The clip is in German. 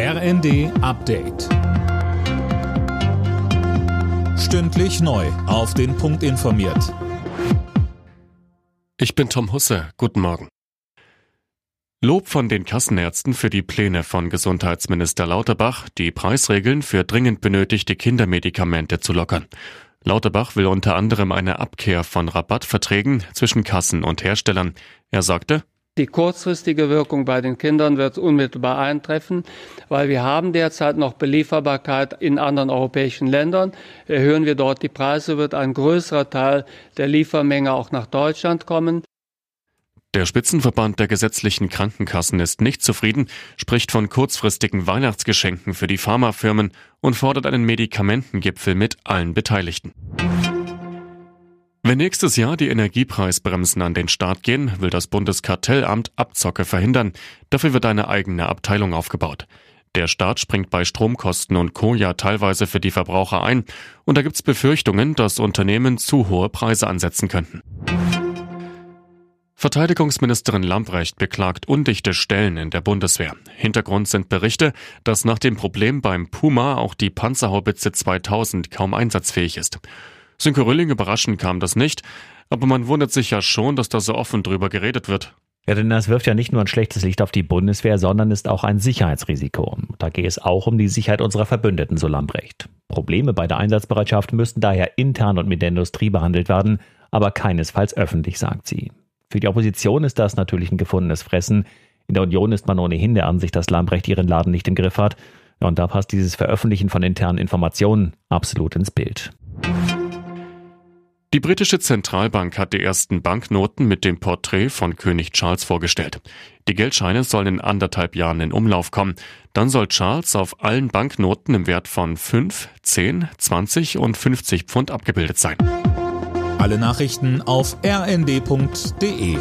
RND Update. Stündlich neu. Auf den Punkt informiert. Ich bin Tom Husse. Guten Morgen. Lob von den Kassenärzten für die Pläne von Gesundheitsminister Lauterbach, die Preisregeln für dringend benötigte Kindermedikamente zu lockern. Lauterbach will unter anderem eine Abkehr von Rabattverträgen zwischen Kassen und Herstellern. Er sagte, die kurzfristige Wirkung bei den Kindern wird unmittelbar eintreffen, weil wir haben derzeit noch Belieferbarkeit in anderen europäischen Ländern. Erhöhen wir dort die Preise, wird ein größerer Teil der Liefermenge auch nach Deutschland kommen. Der Spitzenverband der gesetzlichen Krankenkassen ist nicht zufrieden, spricht von kurzfristigen Weihnachtsgeschenken für die Pharmafirmen und fordert einen Medikamentengipfel mit allen Beteiligten. Wenn nächstes Jahr die Energiepreisbremsen an den Start gehen, will das Bundeskartellamt Abzocke verhindern. Dafür wird eine eigene Abteilung aufgebaut. Der Staat springt bei Stromkosten und Co. ja teilweise für die Verbraucher ein. Und da gibt's Befürchtungen, dass Unternehmen zu hohe Preise ansetzen könnten. Verteidigungsministerin Lamprecht beklagt undichte Stellen in der Bundeswehr. Hintergrund sind Berichte, dass nach dem Problem beim Puma auch die Panzerhaubitze 2000 kaum einsatzfähig ist. Sönke Rölling überraschend kam das nicht, aber man wundert sich ja schon, dass da so offen drüber geredet wird. Ja, denn das wirft ja nicht nur ein schlechtes Licht auf die Bundeswehr, sondern ist auch ein Sicherheitsrisiko. Da geht es auch um die Sicherheit unserer Verbündeten, so Lambrecht. Probleme bei der Einsatzbereitschaft müssten daher intern und mit der Industrie behandelt werden, aber keinesfalls öffentlich, sagt sie. Für die Opposition ist das natürlich ein gefundenes Fressen. In der Union ist man ohnehin der Ansicht, dass Lambrecht ihren Laden nicht im Griff hat. Und da passt dieses Veröffentlichen von internen Informationen absolut ins Bild. Die britische Zentralbank hat die ersten Banknoten mit dem Porträt von König Charles vorgestellt. Die Geldscheine sollen in anderthalb Jahren in Umlauf kommen. Dann soll Charles auf allen Banknoten im Wert von 5, 10, 20 und 50 Pfund abgebildet sein. Alle Nachrichten auf rnd.de